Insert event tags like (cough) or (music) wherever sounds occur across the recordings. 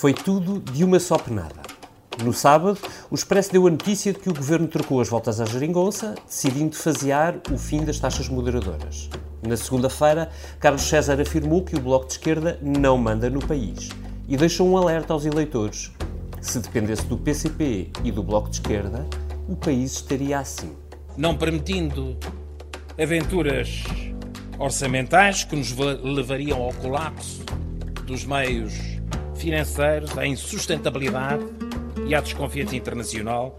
Foi tudo de uma só penada. No sábado, o Expresso deu a notícia de que o governo trocou as voltas à geringonça, decidindo fasear o fim das taxas moderadoras. Na segunda-feira, Carlos César afirmou que o Bloco de Esquerda não manda no país e deixou um alerta aos eleitores. Se dependesse do PCP e do Bloco de Esquerda, o país estaria assim. Não permitindo aventuras orçamentais que nos levariam ao colapso dos meios financeiros, à insustentabilidade e à desconfiança internacional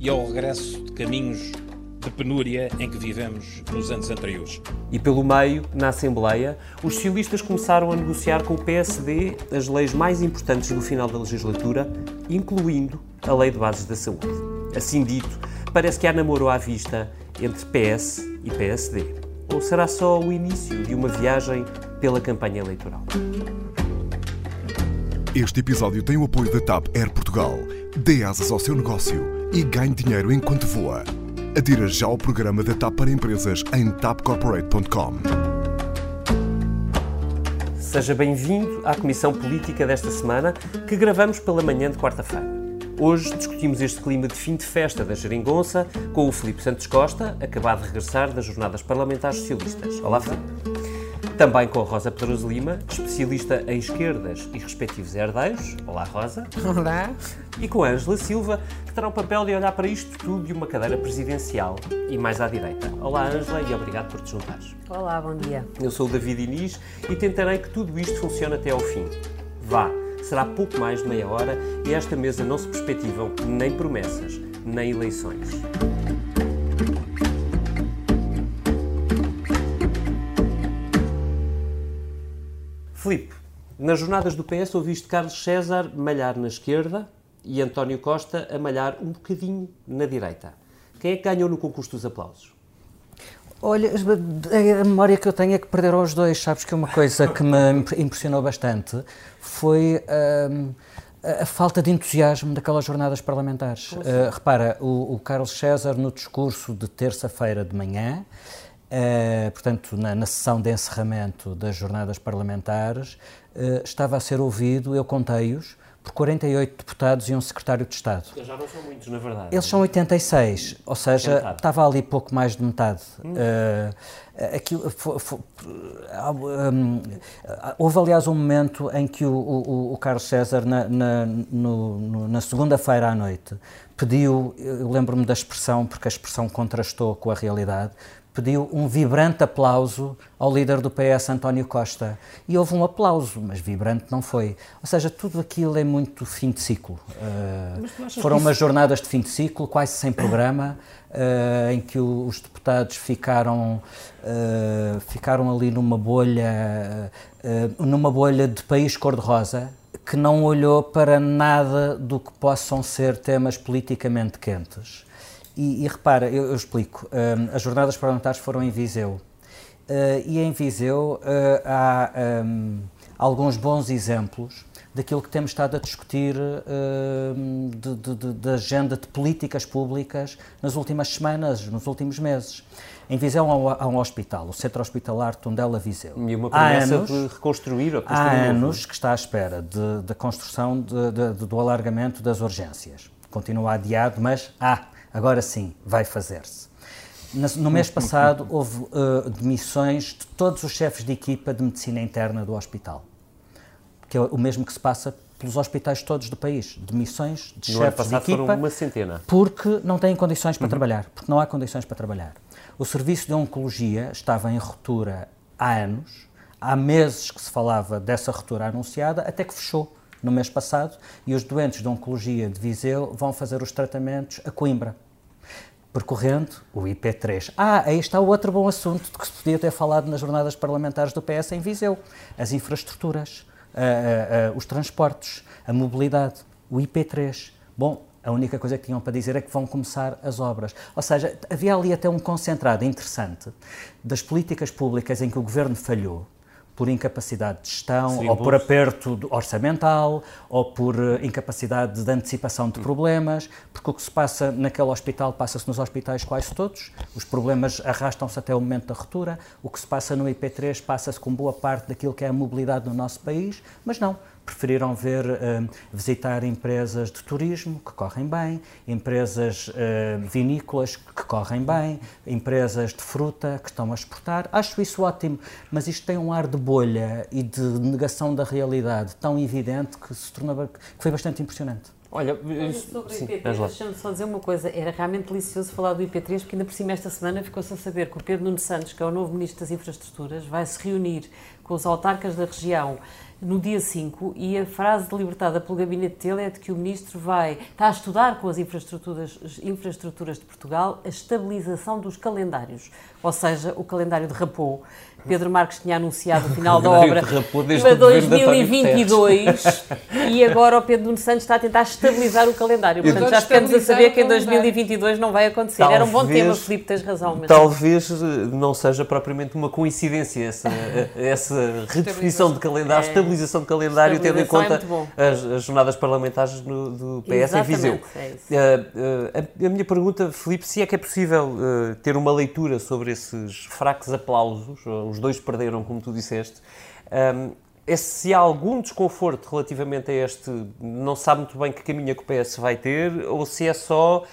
e ao regresso de caminhos de penúria em que vivemos nos anos anteriores. E pelo meio, na Assembleia, os socialistas começaram a negociar com o PSD as leis mais importantes do final da legislatura, incluindo a Lei de Bases da Saúde. Assim dito, parece que há namoro à vista entre PS e PSD. Ou será só o início de uma viagem pela campanha eleitoral? Este episódio tem o apoio da TAP Air Portugal. Dê asas ao seu negócio e ganhe dinheiro enquanto voa. Adira já ao programa da TAP para empresas em tapcorporate.com. Seja bem-vindo à Comissão Política desta semana, que gravamos pela manhã de quarta-feira. Hoje discutimos este clima de fim de festa da Jeringonça com o Filipe Santos Costa, acabado de regressar das Jornadas Parlamentares Socialistas. Olá, Filipe. Também com a Rosa Pedroso Lima, especialista em esquerdas e respectivos herdeiros. Olá, Rosa. Olá. E com a Ângela Silva, que terá o papel de olhar para isto tudo de uma cadeira presidencial e mais à direita. Olá, Ângela, e obrigado por te juntares. Olá, bom dia. Eu sou o David Inês e tentarei que tudo isto funcione até ao fim. Vá, será pouco mais de meia hora e esta mesa não se perspectivam nem promessas, nem eleições. Filipe, nas jornadas do PS ouviste Carlos César malhar na esquerda e António Costa a malhar um bocadinho na direita. Quem é que ganhou no concurso dos aplausos? Olha, a memória que eu tenho é que perderam os dois. Sabes que uma coisa que me impressionou bastante foi hum, a falta de entusiasmo daquelas jornadas parlamentares. Uh, repara, o, o Carlos César, no discurso de terça-feira de manhã, Uh, portanto, na, na, sessão de encerramento das jornadas parlamentares, uh, estava a ser ouvido, eu contei-os, por 48 deputados e um secretário de Estado. Eles já não são muitos, na verdade. Eles são 86, ou seja, metade. estava ali pouco mais de metade. Hum. Uh, aquilo, foi, foi, um, houve, aliás, um momento em que o, o, o Carlos César, na, na, na segunda-feira à noite, pediu, eu lembro-me da expressão, porque a expressão contrastou com a realidade, pediu um vibrante aplauso ao líder do PS, António Costa. E houve um aplauso, mas vibrante não foi. Ou seja, tudo aquilo é muito fim de ciclo. Uh, foram umas isso... jornadas de fim de ciclo, quase sem programa, uh, em que o, os deputados ficaram, uh, ficaram ali numa bolha, numa bolha de país cor-de-rosa, que não olhou para nada do que possam ser temas politicamente quentes. E, e repara, eu, eu explico. Um, as jornadas parlamentares foram em Viseu. Uh, e em Viseu uh, há um, alguns bons exemplos daquilo que temos estado a discutir uh, de, de, de, de, agenda de políticas públicas nas últimas semanas, nos últimos meses. Em Viseu há um, hospital, o Centro Hospitalar Tondela Viseu. E uma promessa anos, de reconstruir ou Há anos que está à espera da construção do alargamento das urgências. Continua adiado, mas há. Agora sim, vai fazer-se. No mês passado houve uh, demissões de todos os chefes de equipa de medicina interna do hospital, que é o mesmo que se passa pelos hospitais todos do país. Demissões de no chefes de equipa. Foram uma centena. Porque não têm condições para uhum. trabalhar, porque não há condições para trabalhar. O serviço de oncologia estava em ruptura há anos, há meses que se falava dessa ruptura anunciada, até que fechou no mês passado e os doentes de oncologia de Viseu vão fazer os tratamentos a Coimbra percorrendo o IP3. Ah, aí está o outro bom assunto de que se podia ter falado nas jornadas parlamentares do PS em Viseu: as infraestruturas, uh, uh, uh, os transportes, a mobilidade, o IP3. Bom, a única coisa que tinham para dizer é que vão começar as obras. Ou seja, havia ali até um concentrado interessante das políticas públicas em que o governo falhou por incapacidade de gestão, ou por aperto orçamental, ou por eh, incapacidade de antecipação de problemas, porque o que se passa naquele hospital passa-se nos hospitais quase todos, os problemas arrastam-se até o momento da ruptura, o que se passa no IP3 passa-se com boa parte daquilo que é a mobilidade no nosso país, mas não, preferiram ver, uh, visitar empresas de turismo que correm bem, empresas uh, vinícolas que correm bem, empresas de fruta que estão a exportar. Acho isso ótimo, mas isto tem um ar de bolha e de negação da realidade tão evidente que se tornou, que foi bastante impressionante. Olha, sobre sim, o IP3, deixa-me só dizer uma coisa. Era realmente delicioso falar do IP3, porque ainda por cima esta semana ficou-se a saber que o Pedro Nuno Santos, que é o novo Ministro das Infraestruturas, vai se reunir com os autarcas da região no dia 5 e a frase libertada pelo gabinete dele é de que o Ministro vai, está a estudar com as infraestruturas, infraestruturas de Portugal a estabilização dos calendários, ou seja, o calendário derrapou Pedro Marques tinha anunciado o final (laughs) da obra para 2022 (laughs) e agora o Pedro Nuno Santos está a tentar estabilizar o calendário. Portanto, já ficamos a saber que em 2022 não vai acontecer. Talvez, Era um bom tema, Filipe, tens razão. Mas... Talvez não seja propriamente uma coincidência essa, (laughs) essa redefinição de calendário, é, estabilização de calendário, tendo em conta é as, as, jornadas parlamentares no, do PS Exatamente, em Viseu. É uh, uh, a, a, minha pergunta, Filipe, se é que é possível uh, ter uma leitura sobre esses fracos aplausos, os dois perderam, como tu disseste. Um, é se há algum desconforto relativamente a este, não sabe muito bem que caminho a que o PS vai ter, ou se é só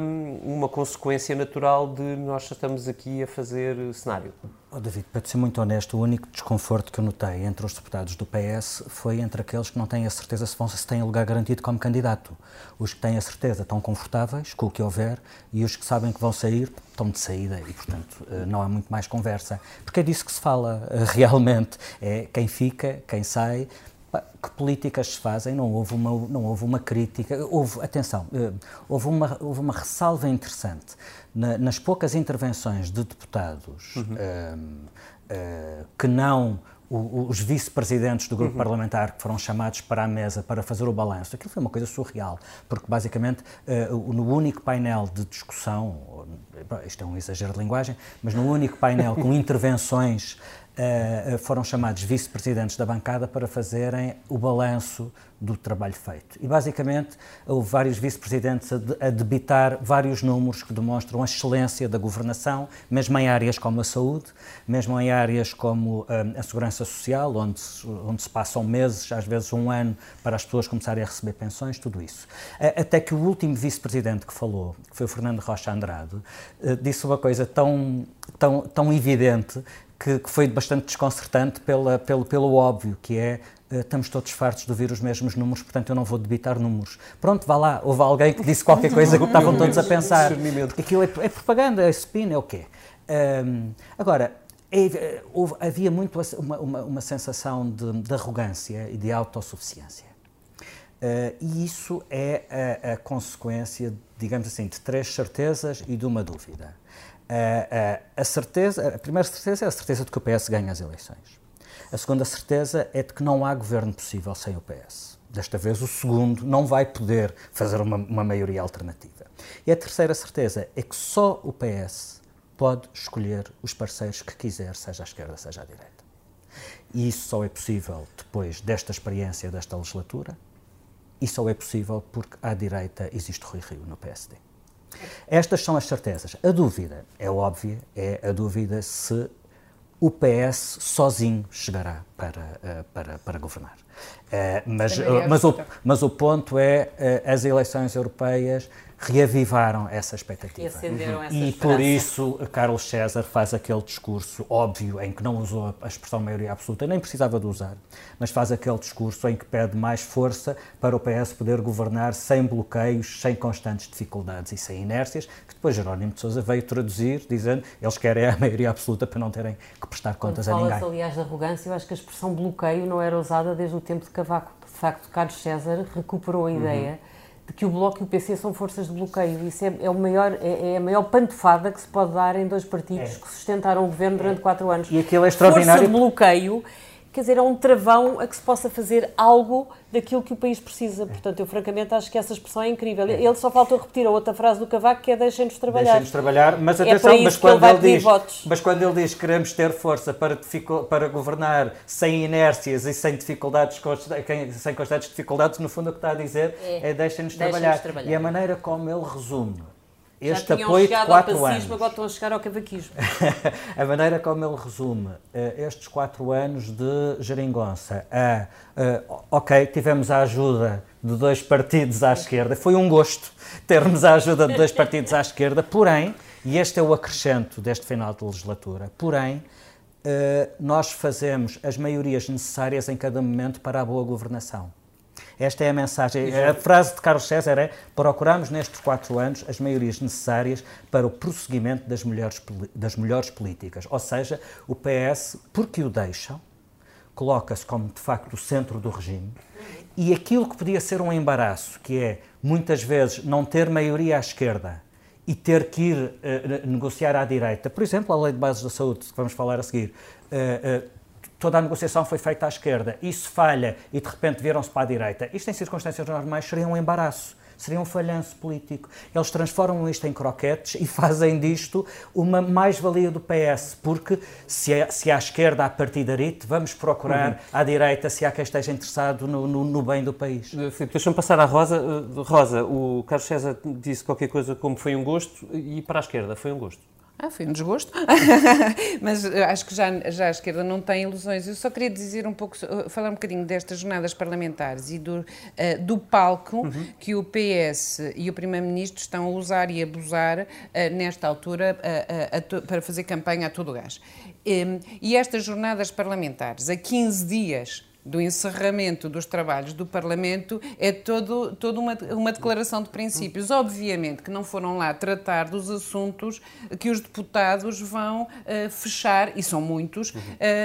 um, uma consequência natural de nós estamos aqui a fazer cenário? Oh, David, para ser muito honesto, o único desconforto que eu notei entre os deputados do PS foi entre aqueles que não têm a certeza se, vão, se têm lugar garantido como candidato. Os que têm a certeza estão confortáveis com o que houver e os que sabem que vão sair estão de saída e, portanto, eh, não há muito mais conversa. Porque é disso que se fala eh, (laughs) realmente. É quem fica, quem sai, que políticas se fazem, não houve uma, não houve uma crítica, houve, atenção, eh, houve uma, houve uma ressalva interessante na, nas poucas intervenções de deputados uhum. uh, uh, que não os vice-presidentes do grupo uhum. parlamentar que foram chamados para a mesa para fazer o balanço, aquilo foi uma coisa surreal, porque basicamente uh, no único painel de discussão, isto é um exagero de linguagem, mas no único painel com (laughs) intervenções foram chamados vice-presidentes da bancada para fazerem o balanço do trabalho feito. E, basicamente, houve vários vice-presidentes a, debitar vários números que demonstram a excelência da governação, mesmo em áreas como a saúde, mesmo em áreas como uh, a segurança social, onde se, onde se passam meses, às vezes um ano, para as pessoas começarem a receber pensões, tudo isso. Até que o último vice-presidente que falou, que foi o Fernando Rocha Andrade, disse uma coisa tão, tão, tão evidente que, que foi bastante desconcertante pela, pelo, pelo óbvio, que é uh, estamos todos fartos de ouvir os mesmos números, portanto eu não vou debitar números. Pronto, vá lá, houve alguém que disse qualquer coisa que estavam todos a pensar. Porque aquilo é, é propaganda, é spin, é o quê? Um, agora, é, houve, havia muito uma, uma, uma sensação de, de, arrogância e de autossuficiência. Uh, e isso é a, a consequência, digamos assim, de três certezas e de uma dúvida. A, a, a, certeza, a primeira certeza é a certeza de que o PS ganha as eleições. A segunda certeza é de que não há governo possível sem o PS. Desta vez, o segundo não vai poder fazer uma, uma maioria alternativa. E a terceira certeza é que só o PS pode escolher os parceiros que quiser, seja à esquerda, seja à direita. E isso só é possível depois desta experiência, desta legislatura, e só é possível porque à direita existe Rui Rio no PSD. Estas são as certezas. A dúvida é óbvia, é a dúvida se o PS sozinho chegará para, eh, para, para governar. Uh, mas, é mas, o, mas o ponto é uh, as eleições europeias reavivaram essa expectativa. E acenderam essa E por isso Carlos César faz aquele discurso óbvio em que não usou a expressão maioria absoluta, nem precisava de usar, mas faz aquele discurso em que pede mais força para o PS poder governar sem bloqueios, sem constantes dificuldades e sem inércias, que depois Jerónimo de Sousa veio traduzir, dizendo eles querem a maioria absoluta para não terem que prestar contas Quando a ninguém. Aliás, de arrogância, eu acho que a expressão bloqueio não era usada desde o tempo de Cavaco. De facto, Carlos César recuperou a ideia uhum de que o Bloco e o PC são forças de bloqueio. Isso é, é o maior, é, é, a maior pantofada que se pode dar em dois partidos é. que sustentaram o governo durante quatro anos. E aquilo é extraordinário. Força de bloqueio quer dizer, é um travão a que se possa fazer algo daquilo que o país precisa. Portanto, eu francamente acho que essa expressão é incrível. Ele só faltou repetir a outra frase do Cavaco que é deixem-nos trabalhar. Deixem-nos trabalhar, mas é atenção, é mas, quando ele, ele diz, votos. mas quando ele diz que queremos ter força para, para governar sem inércias e sem dificuldades, sem constantes dificuldades, no fundo o que está a dizer é, é deixem-nos trabalhar. trabalhar. E a maneira como ele resume este apoio de quatro anos. agora estão a chegar ao cavaquismo. (laughs) a maneira como ele resume uh, estes quatro anos de geringonça a, uh, ok, tivemos a ajuda de dois partidos à esquerda, foi um gosto termos a ajuda de dois partidos à esquerda, porém, e este é o acrescento deste final de legislatura, porém, nós fazemos as maiorias necessárias em cada momento para a boa governação. Esta é a mensagem. A frase de Carlos César é: procuramos nestes quatro anos as maiorias necessárias para o prosseguimento das melhores, das melhores políticas. Ou seja, o PS, porque o deixam, coloca-se como de facto o centro do regime e aquilo que podia ser um embaraço, que é muitas vezes não ter maioria à esquerda e ter que ir uh, negociar à direita, por exemplo, a lei de bases da saúde, que vamos falar a seguir, uh, uh, toda a negociação foi feita à esquerda, isso falha e de repente viram-se para a direita, isto em circunstâncias normais seria um embaraço, seria um falhanço político. Eles transformam isto em croquetes e (laughs) fazem disto uma mais-valia do PS, porque se, é, se à esquerda há partidarite, vamos procurar uhum. à direita se há quem esteja interessado no, no, no bem do país. Eh, Filipe, deixa-me passar à Rosa. Eh, Rosa, o Carlos César disse qualquer coisa como foi um gosto e para a esquerda foi um gosto. Ah, foi um desgosto, (laughs) mas acho que já, já a esquerda não tem ilusões. Eu só queria dizer um pouco, falar um bocadinho destas jornadas parlamentares e do, uh, do palco uhum. que o PS e o Primeiro-Ministro estão a usar e abusar uh, nesta altura uh, para fazer campanha a todo gás. Um, e estas jornadas parlamentares, a 15 dias do encerramento dos trabalhos do Parlamento é todo, toda uma, uma declaração de princípios. Obviamente que não foram lá tratar dos assuntos que os deputados vão uh, fechar, e são muitos, uh,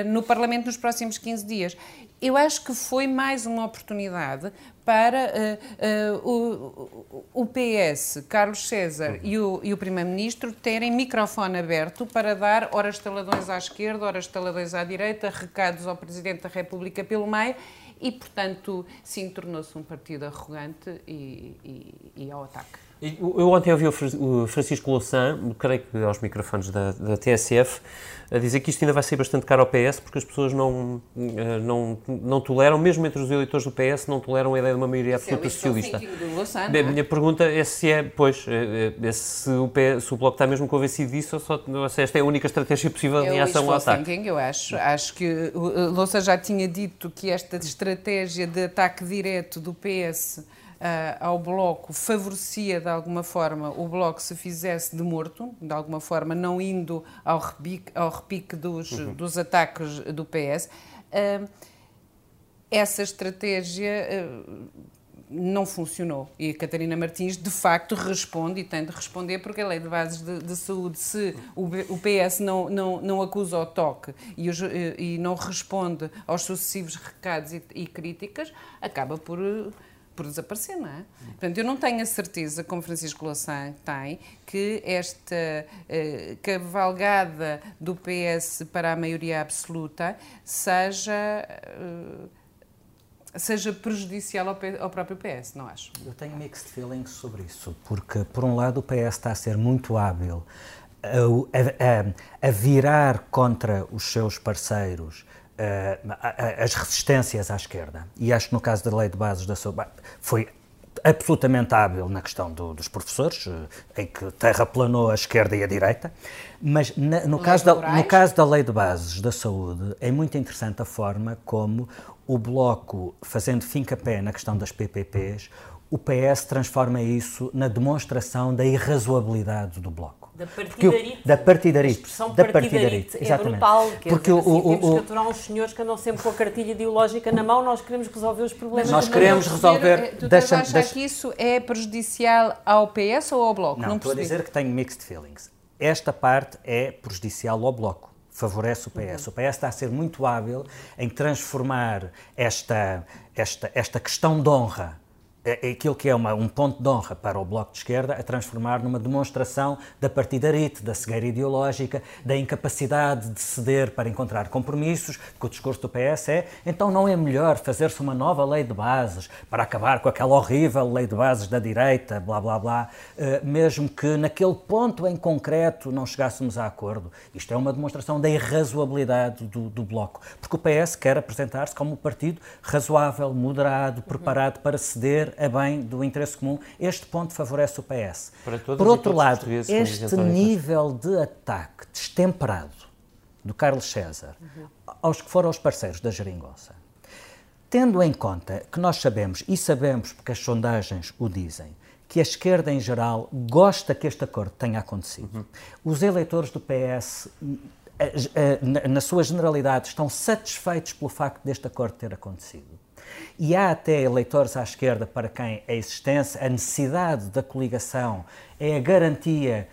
no Parlamento nos próximos 15 dias. Eu acho que foi mais uma oportunidade para uh, uh, o, o, PS, Carlos César e o, o Primeiro-Ministro terem microfone aberto para dar horas estaladões à esquerda, horas estaladões à direita, recados ao Presidente da República pelo meio e, portanto, sim, tornou-se um partido arrogante e, e, e ao ataque. Eu ontem ouvi o Francisco Louçã, creio que aos microfones da, da, TSF, a dizer que isto ainda vai ser bastante caro ao PS porque as pessoas não, eh, não, não toleram, mesmo entre os eleitores do PS, não toleram a ideia de uma maioria absoluta socialista. Louçã, Bem, a minha pergunta é se é, pois, é, é se, o PS, se o Bloco está mesmo convencido disso ou, só, ou se esta é a única estratégia possível em ação ao ataque. Thinking, eu acho. Acho que Louçã já tinha dito que esta estratégia de ataque direto do PS ao Bloco favorecia de alguma forma o Bloco se fizesse de morto, de alguma forma não indo ao repique, ao repique dos, uhum. dos ataques do PS. Uh, essa estratégia uh, não funcionou. E a Catarina Martins, de facto, responde e tem de responder, porque a lei de bases de, de saúde, se o, o, PS não, não, não acusa o toque e, e, não responde aos sucessivos recados e, e críticas, acaba por por desaparecer, não é? Portanto, eu não tenho a certeza, como Francisco Louçã tem, que esta uh, cavalgada do PS para a maioria absoluta seja. Uh, seja prejudicial ao, ao, próprio PS, não acho? Eu tenho mixed feelings sobre isso, porque, por um lado, o PS está a ser muito hábil a, a, a virar contra os seus parceiros as resistências à esquerda. E acho que no caso da lei de bases da saúde foi absolutamente hábil na questão do, dos professores, eh, em que terraplanou a esquerda e a direita, mas na, no, caso da, no caso da lei de bases da saúde é muito interessante a forma como o Bloco, fazendo fim-capé na questão das PPPs, o PS transforma isso na demonstração da irrazoabilidade do Bloco. Da partidarite. da partidarite. A expressão da partidarite, é exatamente. brutal. Porque dizer, o, assim, o, temos o, que aturar uns senhores que andam sempre com a cartilha ideológica na mão, nós queremos resolver os problemas. Nós queremos resolver... Eh, tu deixa, achar deixa... que isso é prejudicial ao PS ou ao Bloco? Não, Não estou a dizer que tenho mixed feelings. Esta parte é prejudicial ao Bloco favorece o PS. Uhum. O PS está a ser muito hábil em transformar esta, esta, esta questão de honra é, é aquilo que é uma, um ponto de honra para o Bloco de Esquerda a transformar numa demonstração da partidarite, da cegueira ideológica, da incapacidade de ceder para encontrar compromissos, porque o discurso do PS é então não é melhor fazer-se uma nova lei de bases para acabar com aquela horrível lei de bases da direita, blá blá blá, eh, mesmo que naquele ponto em concreto não chegássemos a acordo. Isto é uma demonstração da irrazoabilidade do, do Bloco, porque o PS quer apresentar-se como um partido razoável, moderado, preparado para ceder a bem do interesse comum. Este ponto favorece o PS. Por outro lado, este nível de ataque destemperado do Carlos César uhum. aos que foram os parceiros da Geringonça, tendo em conta que nós sabemos, e sabemos porque as sondagens o dizem, que a esquerda em geral gosta que este acordo tenha acontecido. Uhum. Os eleitores do PS, eh, eh, na sua generalidade, estão satisfeitos pelo facto deste acordo ter acontecido. E há até eleitores à esquerda para quem a existência, a necessidade da coligação é a garantia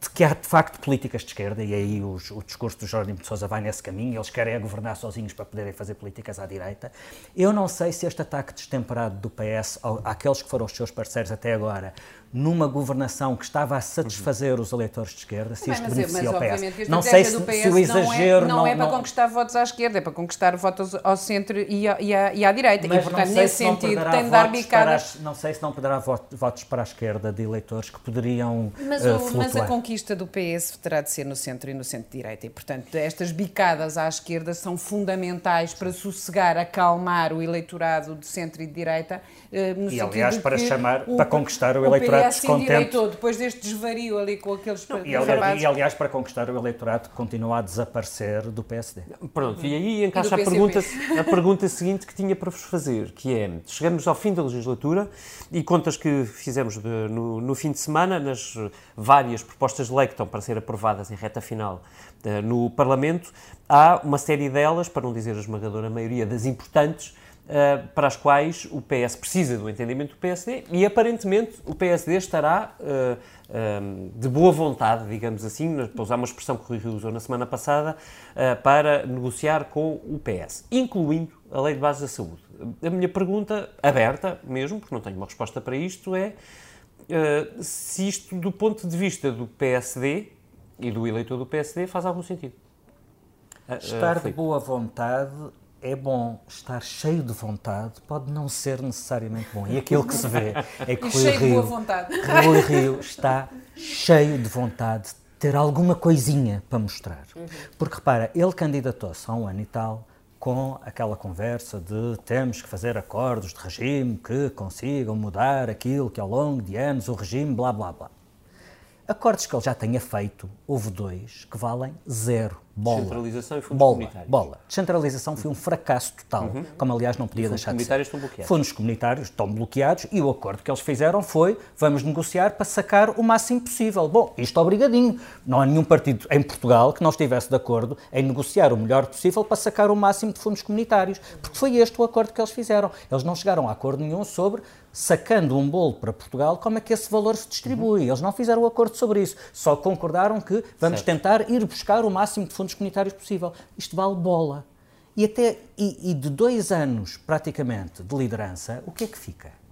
de que há de facto políticas de esquerda, e aí os, o discurso do Jorge de Sousa vai nesse caminho, eles querem é governar sozinhos para poderem fazer políticas à direita. Eu não sei se este ataque destemperado do PS àqueles que foram os seus parceiros até agora numa governação que estava a satisfazer os eleitores de esquerda, se isto beneficia o PS. Não sei se, se o exagero... Não é, não, não é para não... conquistar votos à esquerda, é para conquistar votos ao centro e à, e à, e à direita. Mas e, portanto, nesse se sentido, tem de dar bicadas... não sei se não poderá votos para a esquerda de eleitores que poderiam mas, uh, o, mas a conquista do PS terá de ser no centro e no centro-direita. E, portanto, estas bicadas à esquerda são fundamentais para sossegar, acalmar o eleitorado de centro e de direita. Uh, no e, aliás, para chamar, o, para conquistar o eleitorado PS endireitou depois deste desvario ali com aqueles não, e, aliás, e, aliás, para conquistar o eleitorado que continua a desaparecer do PSD. Pronto, e aí encaixa e a, pergunta, a pergunta seguinte que tinha para vos fazer, que é, chegamos ao fim da legislatura e contas que fizemos de, no, no fim de semana, nas várias propostas de lei que estão para ser aprovadas em reta final de, no Parlamento, há uma série delas, para não dizer a esmagadora maioria das importantes, Uh, para as quais o PS precisa do entendimento do PSD e aparentemente o PSD estará uh, uh, de boa vontade, digamos assim, para usar uma expressão que o Rui usou na semana passada, para negociar com o PS, incluindo a Lei de Base da Saúde. A minha pergunta, aberta mesmo, porque não tenho uma resposta para isto, é se isto, do ponto de vista do PSD e do eleitor do PSD, faz algum sentido. Estar de boa vontade é bom estar cheio de vontade, pode não ser necessariamente bom. E aquilo que se vê é que Rui Rio, Rui Rio está cheio de vontade de ter alguma coisinha para mostrar. Uhum. Porque repara, ele candidatou-se há um ano e tal com aquela conversa de temos que fazer acordos de regime que consigam mudar aquilo que ao longo de anos o regime blá blá blá. Acordos que ele já tenha feito, houve dois que valem zero. Bola. Descentralização e fundos bola, comunitários. Bola. Descentralização foi um fracasso total, uhum. como aliás não podia deixar de ser. Fundos comunitários estão bloqueados. Fundos comunitários estão bloqueados e o acordo que eles fizeram foi vamos negociar para sacar o máximo possível. Bom, isto obrigadinho. Não há nenhum partido em Portugal que não estivesse de acordo em negociar o melhor possível para sacar o máximo de fundos comunitários, porque foi este o acordo que eles fizeram. Eles não chegaram a acordo nenhum sobre sacando um bolo para Portugal, como é que esse valor se distribui. Uhum. Eles não fizeram o um acordo sobre isso, só concordaram que vamos certo. tentar ir buscar o máximo de fundos comunitários possível. Isto vale bola. E, até, e, e de dois anos, praticamente, de liderança, o que é que fica?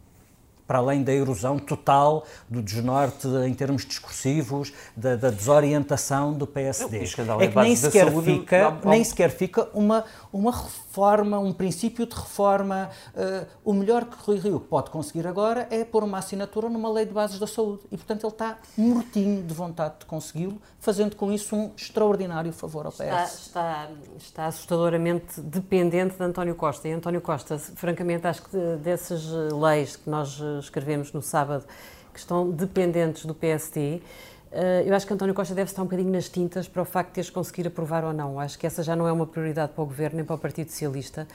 para além da erosão total do desnorte em termos discursivos, da, da desorientação do PSD. É que nem sequer, saúde, fica, nem sequer fica uma, uma reforma, um princípio de reforma. Uh, o melhor que Rui Rio pode conseguir agora é pôr uma assinatura numa lei de bases da saúde. E, portanto, ele está mortinho de vontade de consegui-lo, fazendo com isso um extraordinário favor ao PS. Está, está, está assustadoramente dependente de António Costa. E António Costa, francamente, acho que dessas leis que nós escrevemos no sábado, que estão dependentes do PSD, eh, eu acho que António Costa deve estar um bocadinho nas tintas para o facto de teres conseguir aprovar ou não. Acho que essa já não é uma prioridade para o Governo nem para o Partido Socialista,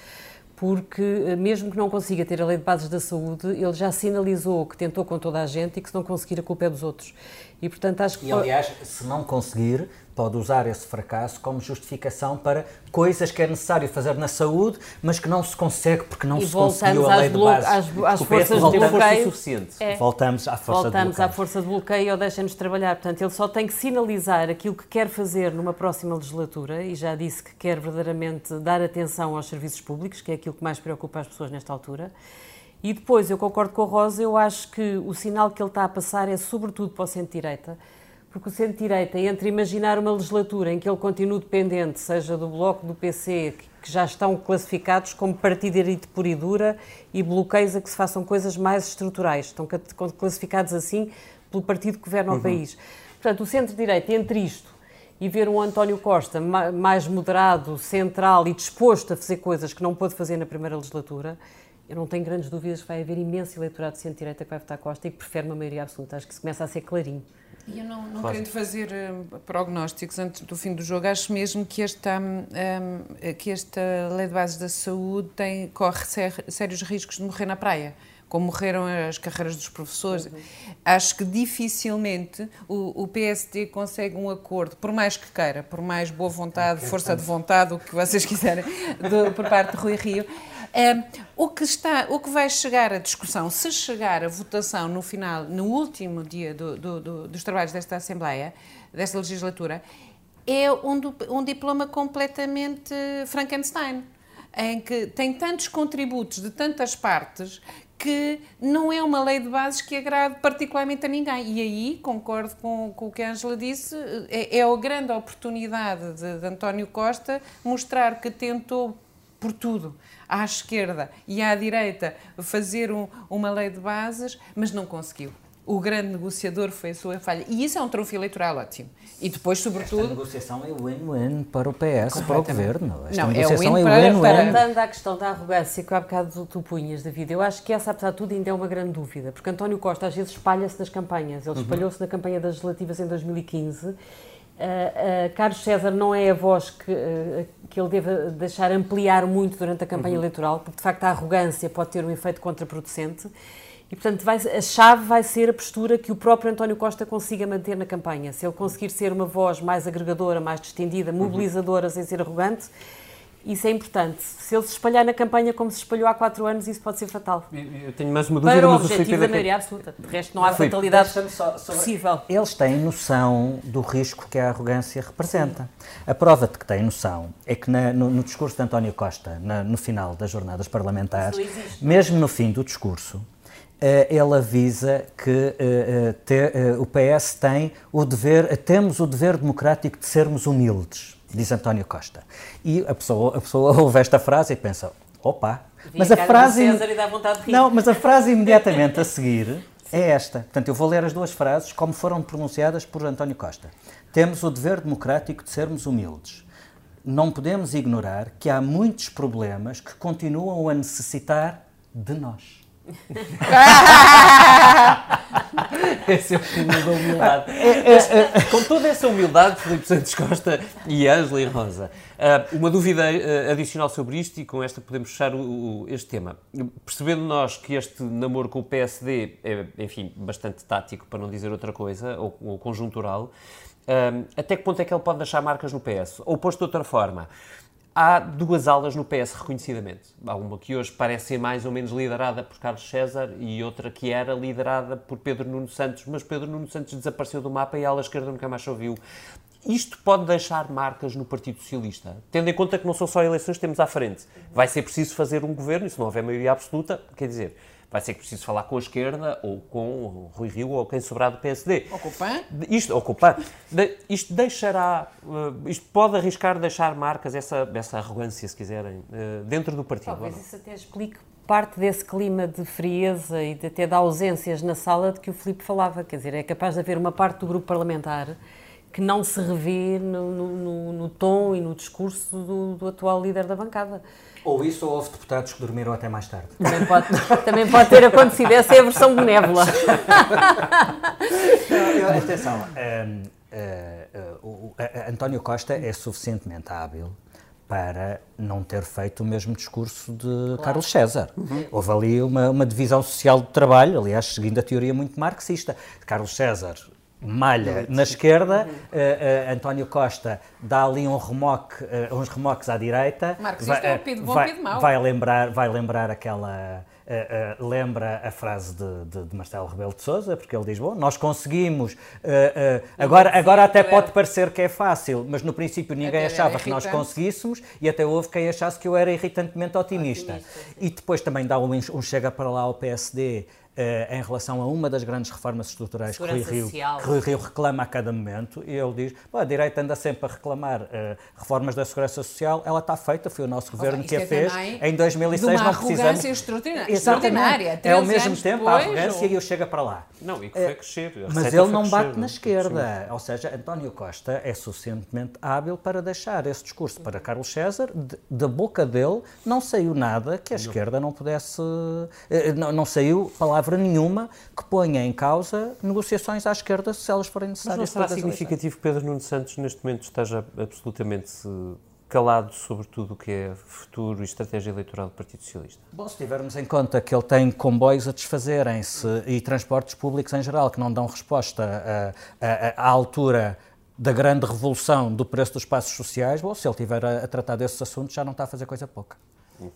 porque eh, mesmo que não consiga ter a lei de bases da saúde, ele já sinalizou que tentou com toda a gente e que se não conseguir a culpa é dos outros. E, portanto, acho que... E, aliás, se não conseguir, pode usar esse fracasso como justificação para coisas que é necessário fazer na saúde, mas que não se consegue porque não e se conseguiu a lei de base. Às, às forças de bloqueio. Suficiente. É. Voltamos à força Voltamos de bloqueio. à força de bloqueio ou deixem-nos trabalhar. Portanto, ele só tem que sinalizar aquilo que quer fazer numa próxima legislatura e já disse que quer verdadeiramente dar atenção aos serviços públicos, que é aquilo que mais preocupa as pessoas nesta altura. E depois, eu concordo com a Rosa, eu acho que o sinal que ele está a passar é sobretudo para o centro-direita, porque o centro-direita, entre imaginar uma legislatura em que ele continue dependente, seja do Bloco, do PC, que já estão classificados como partidarite pura e dura, e bloqueios a que se façam coisas mais estruturais, estão classificados assim pelo partido que governa uhum. o país. Portanto, o centro-direita, entre isto e ver um António Costa mais moderado, central e disposto a fazer coisas que não pôde fazer na primeira legislatura, eu não tenho grandes dúvidas que vai haver imenso eleitorado de centro-direita que vai votar Costa e que prefere uma maioria absoluta. Acho que isso começa a ser clarinho. E eu não, não claro. querendo fazer uh, prognósticos antes do fim do jogo, acho mesmo que esta, um, que esta lei de bases da saúde tem, corre ser, sérios riscos de morrer na praia como morreram as carreiras dos professores. Uhum. Acho que dificilmente o, o, PSD consegue um acordo, por mais que queira, por mais boa vontade, força de vontade, o que vocês quiserem, do, por parte de Rui Rio. O, que está, o que vai chegar à discussão, se chegar a votação no final, no último dia do, do, do, dos trabalhos desta Assembleia, desta legislatura, é um, um diploma completamente Frankenstein, em que tem tantos contributos de tantas partes que não é uma lei de bases que agrade particularmente a ninguém. E aí, concordo com, com o que a Angela disse, é, é a grande oportunidade de, de António Costa mostrar que tentou por tudo, à esquerda e à direita, fazer um, uma lei de bases, mas não conseguiu o grande negociador foi a sua falha. E isso é um trunfo eleitoral ótimo. E depois, sobretudo... Esta negociação é win-win para o PS, para o Governo. Esta não, negociação é win-win. É Voltando à questão da arrogância que há bocado tu punhas da vida, eu acho que essa, apesar de tudo, ainda é uma grande dúvida. Porque António Costa às vezes espalha-se nas campanhas. Ele uhum. espalhou-se na campanha das legislativas em 2015. Uh, uh, Carlos César não é a voz que, uh, que ele deve deixar ampliar muito durante a campanha uhum. eleitoral, porque de facto a arrogância pode ter um efeito contraproducente. E, portanto, vai, a chave vai ser a postura que o próprio António Costa consiga manter na campanha. Se ele conseguir ser uma voz mais agregadora, mais distendida, uhum. mobilizadora, uhum. sem ser arrogante, isso é importante. Se ele se espalhar na campanha como se espalhou há quatro anos, isso pode ser fatal. Eu tenho mais uma dúvida. Para o objetivo da maioria absoluta. De resto, não há Filipe, fatalidade possível. Eles têm noção do risco que a arrogância representa. A prova de que têm noção é que na, no, no, discurso de António Costa, na, no final das jornadas parlamentares, mesmo no fim do discurso, eh, ele avisa que uh, te, uh, o PS tem o dever, temos o dever democrático de sermos humildes, diz António Costa. E a pessoa, a pessoa (laughs) ouve esta frase e pensa, opa, mas a, frase não, mas a frase (laughs) imediatamente a seguir é esta. Portanto, eu vou ler as duas frases como foram pronunciadas por António Costa. Temos o dever democrático de sermos humildes. Não podemos ignorar que há muitos problemas que continuam a necessitar de nós. (laughs) Esse é o fim da humildade. (laughs) É, é, é, com toda essa humildade, Felipe Santos Costa e Ângela e Rosa, uh, uma dúvida uh, adicional sobre isto e com esta podemos fechar o, este tema. Percebendo nós que este namoro com o PSD é, enfim, bastante tático, para não dizer outra coisa, ou, ou conjuntural, uh, até que ponto é que ele pode deixar marcas no PS? Ou posto de outra forma, Há duas alas no PS, reconhecidamente. Há uma que hoje parece ser mais ou menos liderada por Carlos César e outra que era liderada por Pedro Nuno Santos, mas Pedro Nuno Santos desapareceu do mapa e a ala esquerda nunca mais ouviu. Isto pode deixar marcas no Partido Socialista, tendo em conta que não são só eleições que temos à frente. Vai ser preciso fazer um governo, e se não houver maioria absoluta, quer dizer, vai ser preciso falar com a esquerda, ou com o Rui Rio, ou quem sobrar do PSD. Ocupar? Isto, ocupar. Isto deixará, eh, isto pode arriscar deixar marcas, essa, essa arrogância, se quiserem, eh, dentro do partido. Talvez isso até explique parte desse clima de frieza e de, até de ausências na sala de que o Filipe falava. Quer dizer, é capaz de haver uma parte do grupo parlamentar que não se revê no, no, no tom e no discurso do, do atual líder da bancada. Ou isso, ou houve deputados que dormiram até mais tarde. Também pode, (laughs) também pode ter acontecido. Essa é a versão benévola. (laughs) Atenção, um, uh, uh, uh, António Costa é suficientemente hábil para não ter feito o mesmo discurso de claro. Carlos César. Uhum. Houve ali uma, uma, divisão social do trabalho, aliás, seguindo a teoria muito marxista. Carlos César malha na esquerda, uh, uh, António Costa dá ali um remoque, uh, uns remoques à direita. Marxista vai, é o pido bom, vai, pido mau. Vai lembrar, vai lembrar aquela... lembra a frase de, de, de, Marcelo Rebelo de Sousa, porque ele diz, bom, nós conseguimos, agora, agora até pode parecer que é fácil, mas no princípio ninguém achava que nós conseguíssemos e até houve quem achasse que eu era irritantemente otimista. otimista e depois também dá um, um chega para lá ao PSD, em relação a uma das grandes reformas estruturais que Rui, Rio, que Rui, Rio, reclama a cada momento, e ele diz, a direita anda sempre a reclamar uh, reformas da Segurança Social, ela está feita, foi o nosso governo que a é fez, em 2006 não precisamos... extraordinária, extraordinária. É ao mesmo tempo depois, a arrogância ou... e eu chega para lá. Não, e que foi crescer. Mas ele não bate crescer, na esquerda, sim. ou seja, António Costa é suficientemente hábil para deixar esse discurso para Carlos César, de, da boca dele não saiu nada que a esquerda não pudesse, eh, não, não saiu palavra palavra nenhuma que ponha em causa negociações à esquerda se elas forem necessárias. Mas não será significativo que Pedro Nuno Santos neste momento esteja absolutamente calado sobre tudo o que é futuro e estratégia eleitoral do Partido Socialista? Bom, se tivermos em conta que ele tem comboios a desfazerem-se e transportes públicos em geral que não dão resposta à altura da grande revolução do preço dos espaços sociais, bom, se ele estiver a, a tratar desses assuntos já não está a fazer coisa pouca.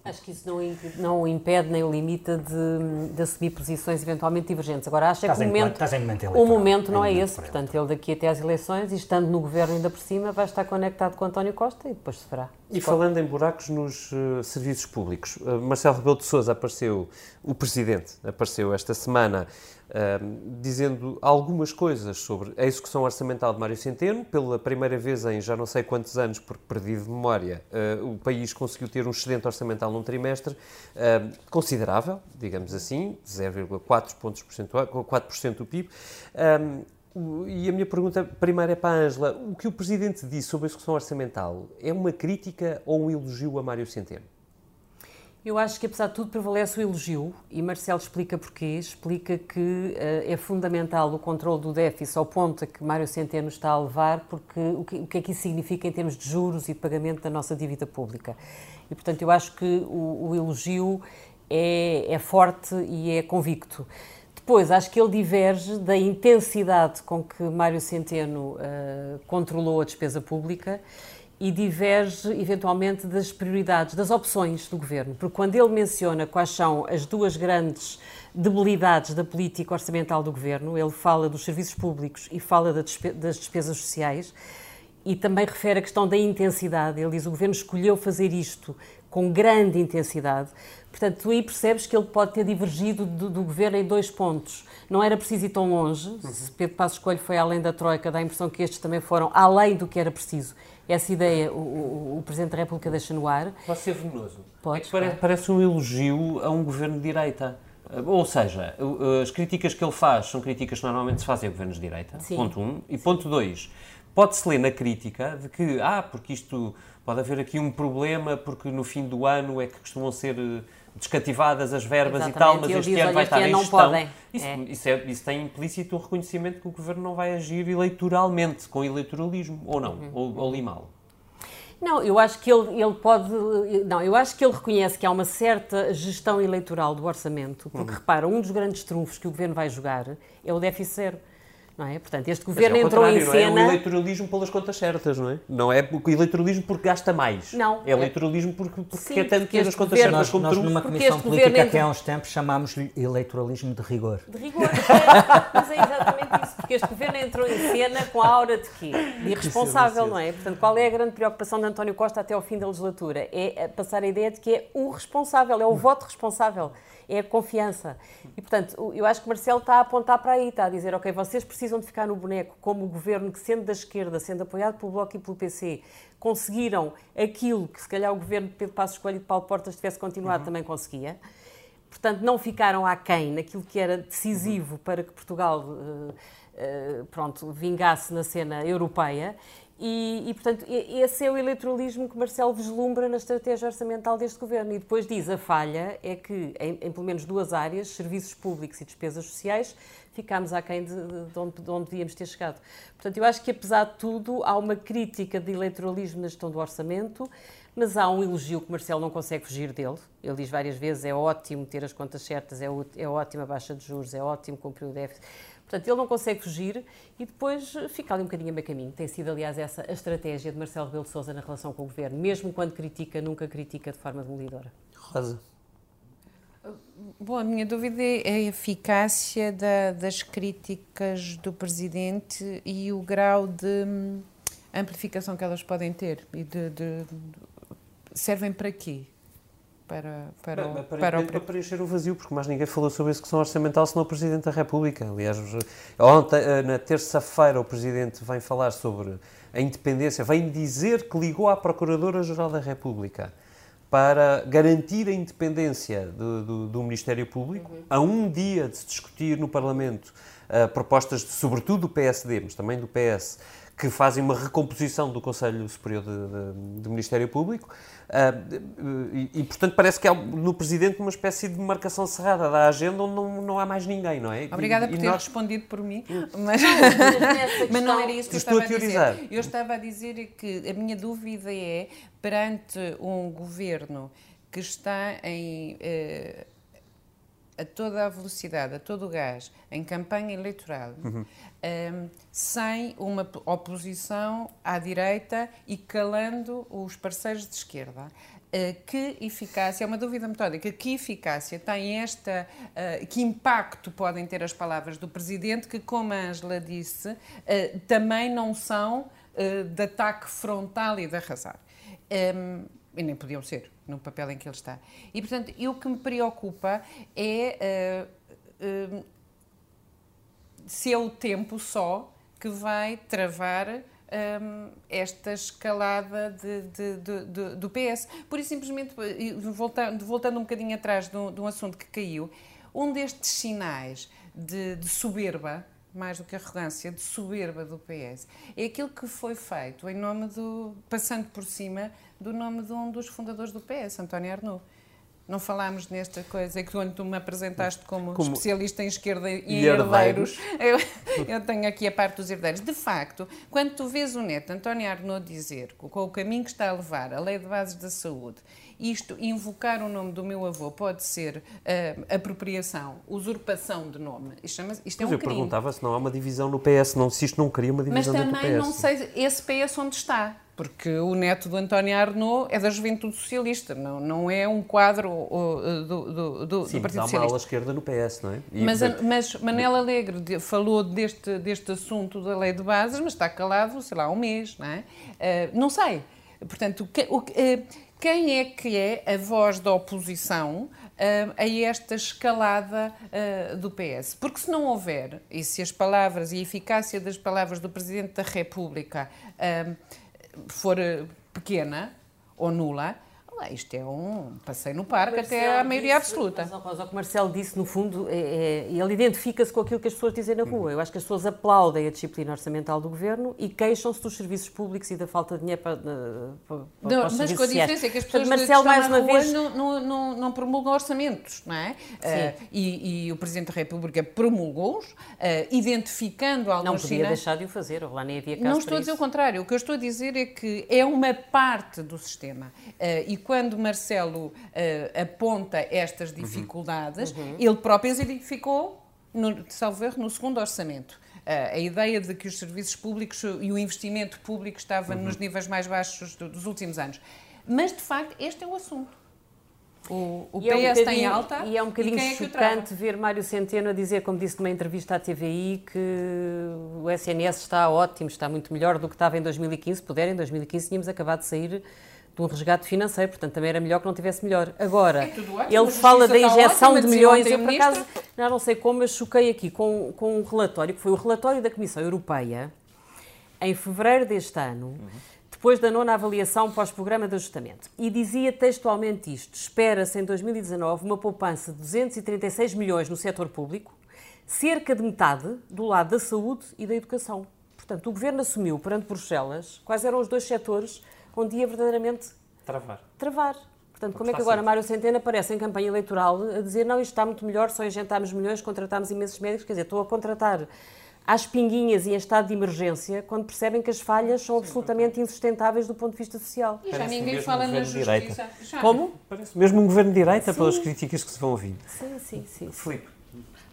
Acho que isso não, não impede nem limita de, de assumir posições eventualmente divergentes. Agora, acho é que o momento, momento o momento não é esse. Portanto, ele daqui até às eleições, e estando no governo ainda por cima, vai estar conectado com António Costa e depois se fará. E falando em buracos nos uh, serviços públicos, uh, Marcelo Rebelo de Sousa apareceu, o Presidente apareceu esta semana dizendo algumas coisas sobre a execução orçamental de Mário Centeno. Pela primeira vez em já não sei quantos anos, porque perdi de memória, uh, o país conseguiu ter um excedente orçamental num trimestre uh, considerável, digamos assim, 0,4 pontos percentuais, 4% do PIB. Um, e a minha pergunta primeira é para a Ângela. O que o Presidente disse sobre a execução orçamental é uma crítica ou um elogio a Mário Centeno? Eu acho que, apesar de tudo, prevalece o elogio e Marcelo explica porquê. Explica que uh, é fundamental o controle do déficit ao ponto a que Mário Centeno está a levar, porque o que, o que é que isso significa em termos de juros e de pagamento da nossa dívida pública. E, portanto, eu acho que o, o elogio é, é forte e é convicto. Depois, acho que ele diverge da intensidade com que Mário Centeno uh, controlou a despesa pública e diverge eventualmente das prioridades, das opções do governo. Porque quando ele menciona quais são as duas grandes debilidades da política orçamental do governo, ele fala dos serviços públicos e fala das despesas sociais e também refere a questão da intensidade. Ele diz o governo escolheu fazer isto com grande intensidade. Portanto, tu aí percebes que ele pode ter divergido do, do governo em dois pontos. Não era preciso ir tão longe. Uhum. Se Pedro Passos Coelho foi além da Troika, dá a impressão que estes também foram além do que era preciso essa ideia o, o, o, Presidente da República deixa no ar. Pode ser venenoso. Pode. É parece, parece um elogio a um governo de direita. Ou seja, as críticas que ele faz são críticas que normalmente se fazem a governos de direita, Sim. ponto um. E ponto dois, pode-se ler na crítica de que, ah, porque isto pode haver aqui um problema, porque no fim do ano é que costumam ser descativadas as verbas Exatamente. e tal, mas e este ano vai estar em gestão. Isso, é. Isso, é, isso, tem implícito o reconhecimento que o Governo não vai agir eleitoralmente, com eleitoralismo, ou não, uhum. ou, ou limá-lo. Não, eu acho que ele, ele pode. Não, eu acho que ele reconhece que há uma certa gestão eleitoral do orçamento, porque uhum. repara, um dos grandes trunfos que o governo vai jogar é o déficit zero. Não é? Portanto, este governo é entrou em cena. Não é o eleitoralismo pelas contas certas, não é? Não é o eleitoralismo porque gasta mais. Não. É eleitoralismo porque, porque Sim, quer tanto ter as contas certas como nós, nós numa comissão política que há uns tempos chamámos-lhe eleitoralismo de rigor. De rigor, é, mas é exatamente isso, porque este governo entrou em cena com a aura de quê? De irresponsável, não é? Portanto, qual é a grande preocupação de António Costa até ao fim da legislatura? É passar a ideia de que é o responsável, é o voto responsável é a confiança. E, portanto, eu acho que Marcelo está a apontar para aí, está a dizer, ok, vocês precisam de ficar no boneco como o governo que, sendo da esquerda, sendo apoiado pelo Bloco e pelo PC, conseguiram aquilo que, se calhar, o governo de Pedro Passos Coelho e de Paulo Portas tivesse continuado, uhum. também conseguia. Portanto, não ficaram aquém naquilo que era decisivo para que Portugal uh, uh, pronto, vingasse na cena europeia e, e, portanto, esse é o eleitoralismo que Marcelo vislumbra na estratégia orçamental deste governo. E depois diz a falha é que, em, em pelo menos duas áreas, serviços públicos e despesas sociais, ficámos aquém de, de, onde, de onde devíamos ter chegado. Portanto, eu acho que, apesar de tudo, há uma crítica de eleitoralismo na gestão do orçamento, mas há um elogio que Marcelo não consegue fugir dele. Ele diz várias vezes: é ótimo ter as contas certas, é, é ótimo a baixa de juros, é ótimo cumprir o déficit. Portanto, ele não consegue fugir e depois fica ali um bocadinho a meio caminho. Tem sido, aliás, essa a estratégia de Marcelo Rebelo de Sousa na relação com o governo. Mesmo quando critica, nunca critica de forma demolidora. Rosa. Bom, a minha dúvida é a eficácia da, das críticas do Presidente e o grau de hum, amplificação que elas podem ter e de, de, de servem para quê? Para, para, para, para, para, o... para preencher o vazio, porque mais ninguém falou sobre a execução orçamental senão o Presidente da República. Aliás, ontem, eh, na terça-feira, o Presidente vem falar sobre a independência, vem dizer que ligou à Procuradora-Geral da República para garantir a independência do, do, do Ministério Público, uhum. a um dia de se discutir no Parlamento uh, propostas, de, sobretudo do PSD, mas também do PS, que fazem uma recomposição do Conselho Superior de, do Ministério Público. Uh, e, e, portanto, parece que há no Presidente uma espécie de marcação cerrada da agenda onde não, não há mais ninguém, não é? Obrigada e, por ter nós... respondido por mim, mas, mas não era isso que eu (laughs) estava a, a dizer. Eu estava a dizer que a minha dúvida é, perante um governo que está em... Uh, a toda a velocidade, a todo o gás, em campanha eleitoral, uhum. um, ehm, sem uma oposição à direita e calando os parceiros de esquerda. Uh, que eficácia, é uma dúvida metódica, que eficácia tem esta, uh, que impacto podem ter as palavras do Presidente, que, como a Angela disse, uh, também não são de ataque frontal e de arrasar. Um, ehm, e nem podiam ser no papel em que ele está. E, portanto, o que me preocupa é uh, uh, se é o tempo só que vai travar um, ehm, esta escalada de, de, de, do PS. Por isso, simplesmente, voltando, voltando um bocadinho atrás de um assunto que caiu, um destes sinais de, soberba mais do que arrogância, de soberba do PS. É aquilo que foi feito em nome do. passando por cima do nome de um dos fundadores do PS, António Arnaud. Não falámos nesta coisa que quando tu me apresentaste como, como especialista em esquerda e, e herdeiros, herdeiros. Eu, eu, tenho aqui a parte dos herdeiros. De facto, quando tu vês o neto António Arnaud dizer com o caminho que está a levar a lei de bases da saúde, isto, invocar o nome do meu avô pode ser uh, apropriação, usurpação de nome. Isto, isto é um eu crime. perguntava se não há uma divisão no PS, não, se isto não cria uma divisão Mas também não sei esse PS onde está porque o neto do António Arnaud é da Juventude Socialista, não, não é um quadro uh, do, do, do, Sim, do Partido há Socialista. uma ala esquerda no PS, não é? E, mas, mas Manela Alegre falou deste, deste assunto da lei de bases, mas está calado, sei lá, um mês, não é? Uh, não sei. Portanto, que, o, uh, quem é que é a voz da oposição uh, a esta escalada uh, do PS? Porque se não houver, e se as palavras e a eficácia das palavras do Presidente da República uh, for pequena ou nula, isto é um passeio no parque até à maioria disse, absoluta. Mas, mas, o que o Marcelo disse, no fundo, é, é, ele identifica-se com aquilo que as pessoas dizem na rua. Eu acho que as pessoas aplaudem a disciplina orçamental do governo e queixam-se dos serviços públicos e da falta de dinheiro para, para, para não, os Mas com a diferença é que as pessoas Portanto, Marcelo, mais uma vez não, não, não, promulgam orçamentos, não é? Uh, e, e, o Presidente da República promulgou-os, uh, identificando alguns Não podia sinais. deixar de o fazer, lá nem havia caso Não estou a dizer o contrário. O que eu estou a dizer é que é uma parte do sistema. Uh, e quando Marcelo uh, aponta estas uhum. dificuldades, uhum. ele próprio as identificou, no, salvo erro, no segundo orçamento. Uh, a ideia de que os serviços públicos e o investimento público estavam uhum. nos níveis mais baixos do, dos últimos anos. Mas, de facto, este é o assunto. O, o PS é um tem alta. E é um bocadinho é chocante ver Mário Centeno a dizer, como disse numa entrevista à TVI, que o SNS está ótimo, está muito melhor do que estava em 2015. Puder, em 2015 tínhamos acabado de sair um resgate financeiro, portanto também era melhor que não tivesse melhor. Agora, é ótimo, ele fala da injeção de milhões, eu por acaso, não, não sei como, mas choquei aqui com, com um relatório, que foi o relatório da Comissão Europeia, em fevereiro deste ano, uhum. depois da nona avaliação pós-programa de ajustamento. E dizia textualmente isto: espera-se em 2019 uma poupança de 236 milhões no setor público, cerca de metade do lado da saúde e da educação. Portanto, o governo assumiu perante Bruxelas quais eram os dois setores onde ia verdadeiramente travar. travar. Portanto, como é que agora Mário Centeno aparece em campanha eleitoral a dizer não, isto está muito melhor, só injetámos milhões, contratámos imensos médicos, quer dizer, estou a contratar às pinguinhas e em estado de emergência quando percebem que as falhas são absolutamente insustentáveis do ponto de vista social. E já ninguém fala na justiça. Como? Parece mesmo um governo de direita sim. pelas críticas que se vão ouvindo. Sim, sim, sim. Filipe.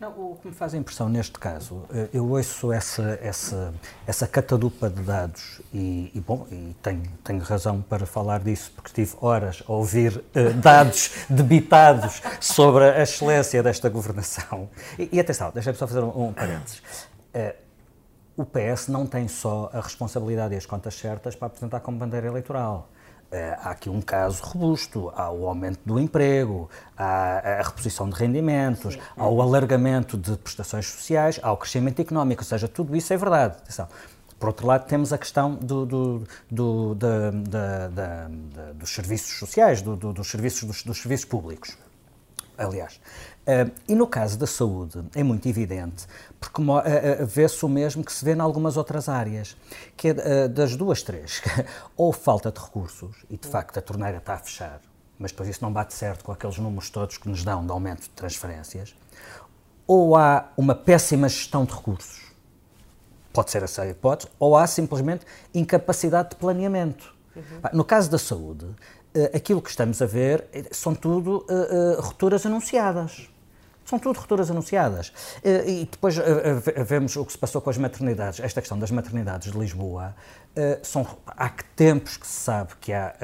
Não, o que me faz impressão neste caso, eh, eu ouço essa, essa, essa catadupa de dados e, e bom, e tenho, tenho razão para falar disso, porque tive horas a ouvir uh, (laughs) dados debitados sobre a excelência desta governação. E, e atenção, deixa-me só fazer um, um parênteses. Uh, o PS não tem só a responsabilidade e as contas certas para apresentar como bandeira eleitoral há aqui um caso robusto, há o aumento do emprego, há a reposição de rendimentos, Sim. há o alargamento de prestações sociais, há o crescimento económico, ou seja, tudo isso é verdade. Atenção. Por outro lado, temos a questão do, do, do, da, da, da, dos serviços sociais, dos, serviços, dos, dos serviços públicos. Aliás, Uh, e no caso da saúde é muito evidente, porque uh, uh, vê-se o mesmo que se vê em algumas outras áreas, que é das duas, três, (laughs) ou falta de recursos, e de facto a torneira está a fechar, mas depois isso não bate certo com aqueles números todos que nos dão de aumento de transferências, ou há uma péssima gestão de recursos, pode ser essa a hipótese, ou há simplesmente incapacidade de planeamento. Uhum. No caso da saúde, aquilo que estamos a ver são tudo rupturas anunciadas. São tudo rupturas anunciadas. Eh, e depois eh, eh, vemos o que se passou com as maternidades. Esta questão das maternidades de Lisboa. São, há que tempos que se sabe que há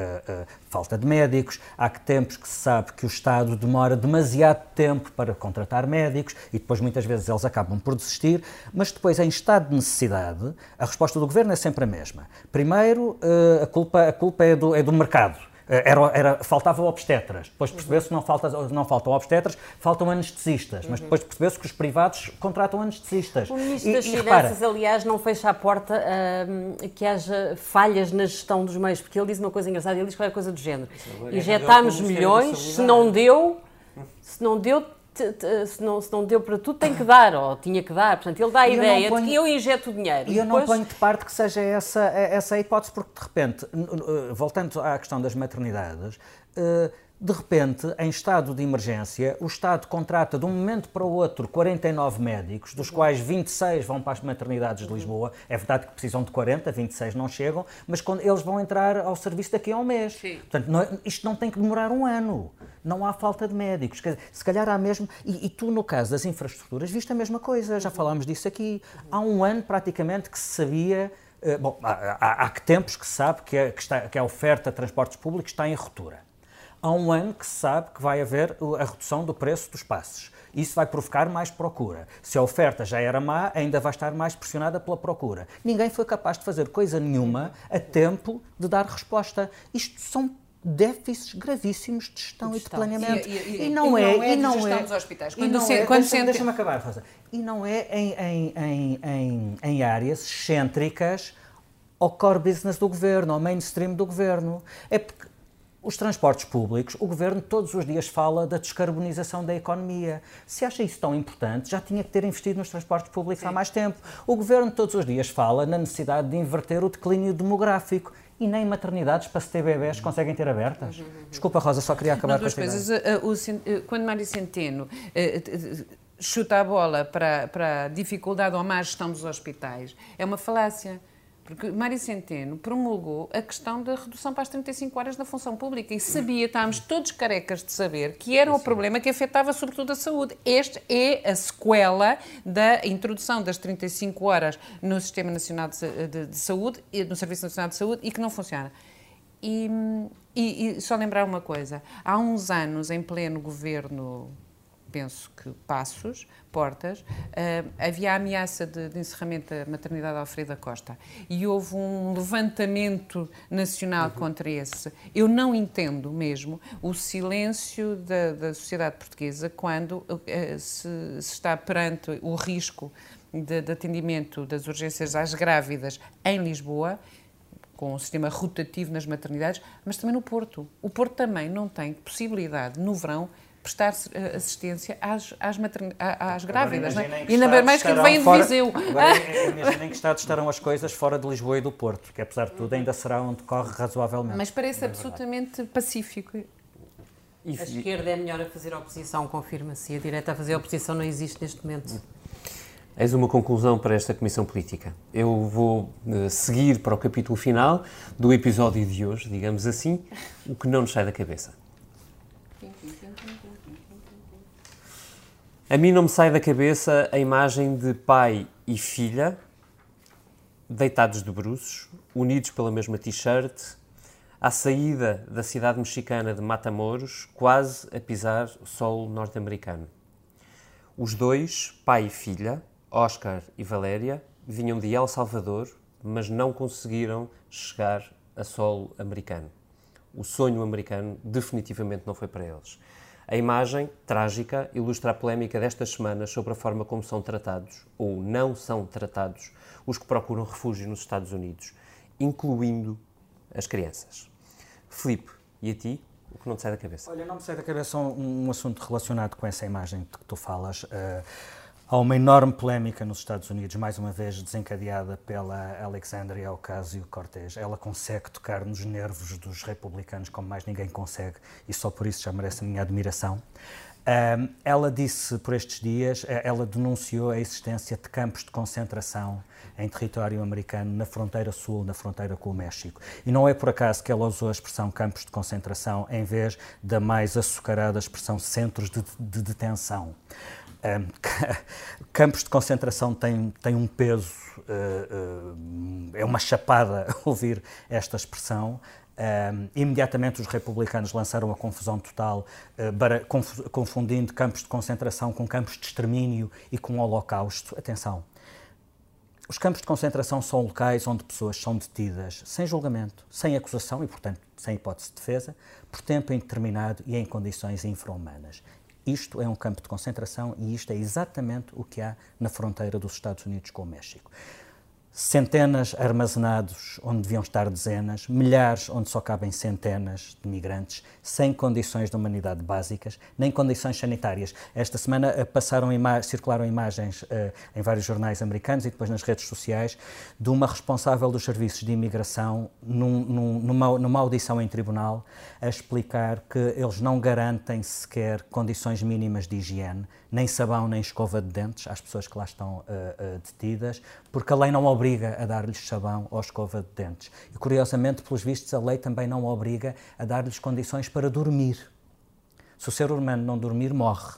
falta de médicos, há que tempos que se sabe que o Estado demora demasiado tempo para contratar médicos e depois muitas vezes eles acabam por desistir, mas depois em estado de necessidade a resposta do Governo é sempre a mesma. Primeiro, a culpa, a culpa é, do, é do mercado era, era, faltava obstetras, depois percebeu-se que não, falta, não faltam obstetras, faltam anestesistas, mas depois percebeu-se que os privados contratam anestesistas. O Ministro e, das e Finanças, repara, aliás, não fecha a porta uh, que haja falhas na gestão dos meios, porque ele diz uma coisa engraçada, ele diz qualquer coisa do género. É Injetámos milhões, se não deu, se não deu, se não, se não deu para tudo, tem que dar, ou tinha que dar. Portanto, ele dá a ideia ponho, de que eu injeto o dinheiro. E eu depois... não ponho de parte que seja essa, essa a hipótese, porque de repente, voltando à questão das maternidades, eh, de repente, em estado de emergência, o Estado contrata de um momento para o outro 49 médicos, dos quais 26 vão para as maternidades de Lisboa. É verdade que precisam de 40, 26 não chegam, mas quando eles vão entrar ao serviço daqui a um mês. Sim. Portanto, não, isto não tem que demorar um ano. Não há falta de médicos. Se calhar há mesmo. E, e tu, no caso das infraestruturas, viste a mesma coisa. Já falámos disso aqui. Há um ano, praticamente, que se sabia. Eh, bom, há, há, há que tempos que se sabe que a, que, está, que a oferta de transportes públicos está em ruptura há um ano que se sabe que vai haver a redução do preço dos passes. Isso vai provocar mais procura. Se a oferta já era má, ainda vai estar mais pressionada pela procura. Ninguém foi capaz de fazer coisa nenhuma a tempo de dar resposta. Isto são déficits gravíssimos de gestão, de gestão. e de planeamento. E, e, e, não, é, é, e não é, dos hospitais. Quando, se, é, quando deixa, deixa-me acabar, Rosa. E não é em, em, em, em, em áreas excêntricas ao core business do governo, ao mainstream do governo. É porque os transportes públicos, o governo todos os dias fala da descarbonização da economia. Se acha isso tão importante, já tinha que ter investido nos transportes públicos Sim. há mais tempo. O governo todos os dias fala na necessidade de inverter o declínio demográfico e nem maternidades para se ter bebés conseguem ter abertas. Uhum, uhum. Desculpa, Rosa, só queria acabar com esta coisas. Uh, quando Mário Centeno uh, chuta a bola para, para a dificuldade ou a má gestão dos hospitais, é uma falácia porque Mário Centeno promulgou a questão da redução para as 35 horas na função pública e sabia, estávamos todos carecas de saber que era o problema que afetava sobretudo a saúde. Esta é a sequela da introdução das 35 horas no Sistema Nacional de, de, de Saúde, no Serviço Nacional de Saúde e que não funciona. E, e, e só lembrar uma coisa: há uns anos, em pleno governo penso que Passos, Portas, uh, havia a ameaça de, de, encerramento da maternidade Alfreda Costa e houve um levantamento nacional uhum. contra esse. Eu não entendo mesmo o silêncio da, da sociedade portuguesa quando uh, se, se, está perante o risco de, de atendimento das urgências às grávidas em Lisboa com o um sistema rotativo nas maternidades, mas também no Porto. O Porto também não tem possibilidade, no verão, prestar eh, assistência às, às, às grávidas. Agora, é? E ainda mais que vêm de Viseu. Agora, (laughs) imaginem que estado estarão as coisas fora de Lisboa e do Porto, que apesar de tudo ainda será onde corre razoavelmente. Mas parece é absolutamente pacífico. A esquerda é melhor a fazer oposição, confirma-se. A direita a fazer oposição não existe neste momento. Eis uma conclusão para esta Comissão Política. Eu vou uh, seguir para o capítulo final do episódio de hoje, digamos assim, o que não nos sai da cabeça. A mim não me sai da cabeça a imagem de pai e filha deitados de bruços, unidos pela mesma t-shirt, à saída da cidade mexicana de Matamoros, quase a pisar solo norte-americano. Os dois, pai e filha, Oscar e Valéria, vinham de El Salvador, mas não conseguiram chegar a solo americano. O sonho americano definitivamente não foi para eles. A imagem, trágica, ilustra a polémica destas semanas sobre a forma como são tratados, ou não são tratados, os que procuram refúgio nos Estados Unidos, incluindo as crianças. Filipe, e a ti, o que não te sai da cabeça? Olha, não me sai da cabeça um, um assunto relacionado com essa imagem de que tu falas. Uh, há uma enorme polémica nos Estados Unidos, mais uma vez desencadeada pela Alexandria Ocasio-Cortez. Ela consegue tocar nos nervos dos republicanos como mais ninguém consegue e só por isso já merece a minha admiração. Um, ela disse por estes dias, eh, ela denunciou a existência de campos de concentração em território americano, na fronteira sul, na fronteira com o México. E não é por acaso que ela usou a expressão campos de concentração em vez da mais açucarada expressão centros de, de detenção. Um, (laughs) campos de concentração têm, têm um peso, uh, uh, é uma chapada (laughs) ouvir esta expressão. Um, imediatamente os republicanos lançaram a confusão total, uh, para, conf, confundindo campos de concentração com campos de extermínio e com o holocausto. Atenção, os campos de concentração são locais onde pessoas são detidas sem julgamento, sem acusação e, portanto, sem hipótese de defesa, por tempo indeterminado e em condições infra-humanas. Isto é um campo de concentração e isto é exatamente o que há na fronteira dos Estados Unidos com o México centenas armazenados onde deviam estar dezenas, milhares onde só cabem centenas de migrantes, sem condições de humanidade básicas, nem condições sanitárias. Esta semana eh, passaram ima circularam imagens uh, em vários jornais americanos e depois nas redes sociais de uma responsável dos serviços de imigração num, num, numa, numa audição em tribunal a explicar que eles não garantem sequer condições mínimas de higiene, nem sabão nem escova de dentes às pessoas que lá estão uh, uh, detidas, porque a lei não obriga a dar-lhes sabão ou escova de dentes. E, curiosamente, pelos vistos, a lei também não obriga a dar-lhes condições para dormir. Se o ser humano não dormir, morre.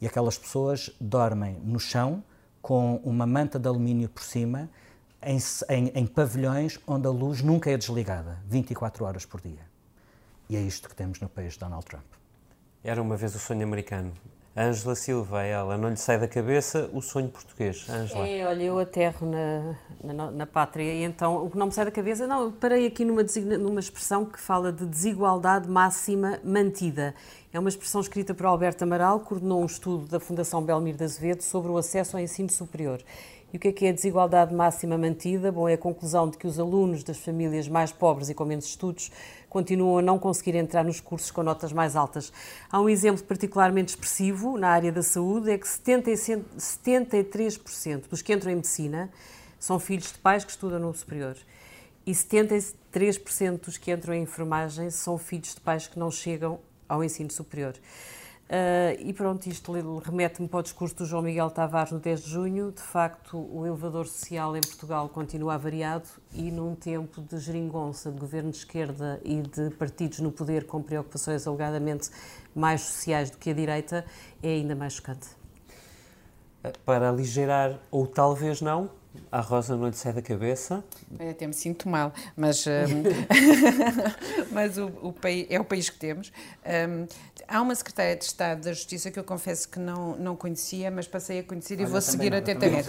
E aquelas pessoas dormem no chão com uma manta de alumínio por cima, em, em, em pavilhões onde a luz nunca é desligada, 24 horas por dia. E é isto que temos no país de Donald Trump. Era uma vez o sonho americano. Ângela Silva, ela não lhe sai da cabeça o sonho português. Ângela. É, olha, eu aterro na, na, na, pátria e então o que não me sai da cabeça, não, parei aqui numa, numa expressão que fala de desigualdade máxima mantida. É uma expressão escrita por Alberto Amaral, coordenou um estudo da Fundação Belmir de Azevedo sobre o acesso ao ensino superior. E o que é que é a desigualdade máxima mantida? Bom, é a conclusão de que os alunos das famílias mais pobres e com menos estudos continuam a não conseguir entrar nos cursos com notas mais altas. Há um exemplo particularmente expressivo na área da saúde, é que 73% dos que entram em medicina são filhos de pais que estudam no superior. E 73% dos que entram em enfermagem são filhos de pais que não chegam ao ensino superior. Uh, e pronto, isto remete-me para o discurso do João Miguel Tavares no 10 de junho. De facto, o elevador social em Portugal continua avariado e num tempo de geringonça de governo de esquerda e de partidos no poder com preocupações alegadamente mais sociais do que a direita, é ainda mais chocante. Para aligerar, ou talvez não, a Rosa não lhe sai da cabeça? Eu até me sinto mal, mas, (laughs) um, (laughs) mas o, o, país, é o país que temos. Um, há uma secretária de Estado da Justiça que eu confesso que não, não conhecia, mas passei a conhecer e vou seguir não, atentamente.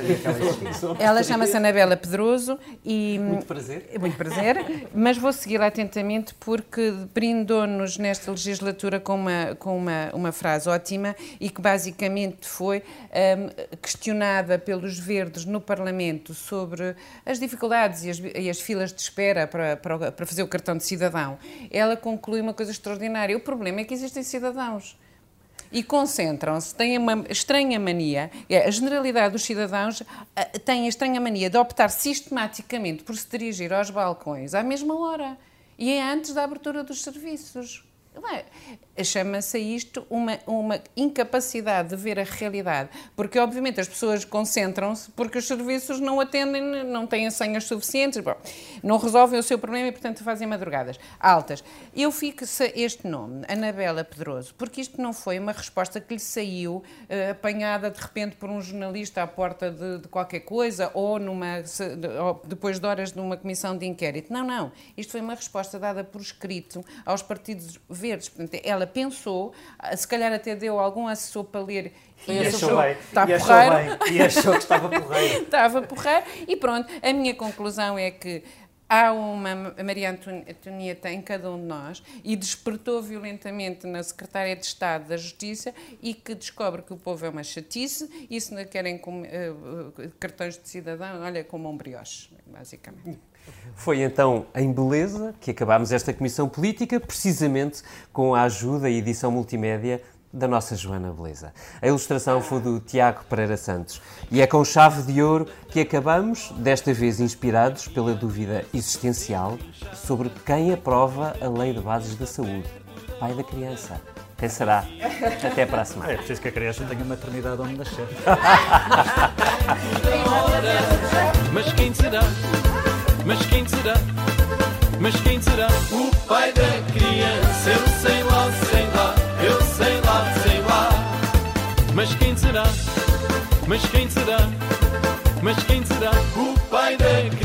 (laughs) Ela chama-se Anabela Pedroso e... Muito prazer. Muito prazer, mas vou segui-la atentamente porque brindou-nos nesta legislatura com uma, com uma, uma frase ótima e que basicamente foi um, questionada pelos verdes no Parlamento sobre as dificuldades e as, e as filas de espera para, para, para fazer o cartão de cidadão. Ela conclui uma coisa extraordinária. O problema é que existem cidadãos. E concentram-se, têm uma estranha mania, é, a generalidade dos cidadãos tem a estranha mania de optar sistematicamente por se dirigir aos balcões à mesma hora e é antes da abertura dos serviços. Chama-se isto uma, uma incapacidade de ver a realidade, porque obviamente as pessoas concentram-se porque os serviços não atendem, não têm senhas suficientes, bom, não resolvem o seu problema e, portanto, fazem madrugadas altas. Eu fico-se este nome, Anabela Pedroso, porque isto não foi uma resposta que lhe saiu uh, apanhada de repente por um jornalista à porta de, de qualquer coisa ou, numa, se, de, ou depois de horas de uma comissão de inquérito. Não, não. Isto foi uma resposta dada por escrito aos partidos verdes. Portanto, ela pensou, se calhar até deu algum assessor para ler e, e achou, bem, está e porreiro. Bem, e achou que estava porreiro. (laughs) estava porreiro e pronto, a minha conclusão é que há uma Maria Antonieta em cada um de nós e despertou violentamente na Secretária de Estado da Justiça e que descobre que o povo é uma chatice e se não querem com, uh, cartões de cidadão, olha, como um brioche, basicamente. Foi então em beleza que acabámos esta comissão política, precisamente com a ajuda e edição multimédia da nossa Joana Beleza. A ilustração foi do Tiago Pereira Santos e é com chave de ouro que acabamos, desta vez inspirados pela dúvida existencial sobre quem aprova a Lei de Bases da Saúde. Pai da criança. Quem será? Até para a semana. É preciso que a criança tenha maternidade onde nascer. (laughs) Mas quem será? Mas quem será? Mas quem será? O pai da criança, eu sei lá, sei lá. Eu sei lá, sei lá. Mas quem será? Mas quem será? Mas quem será? O pai da criança.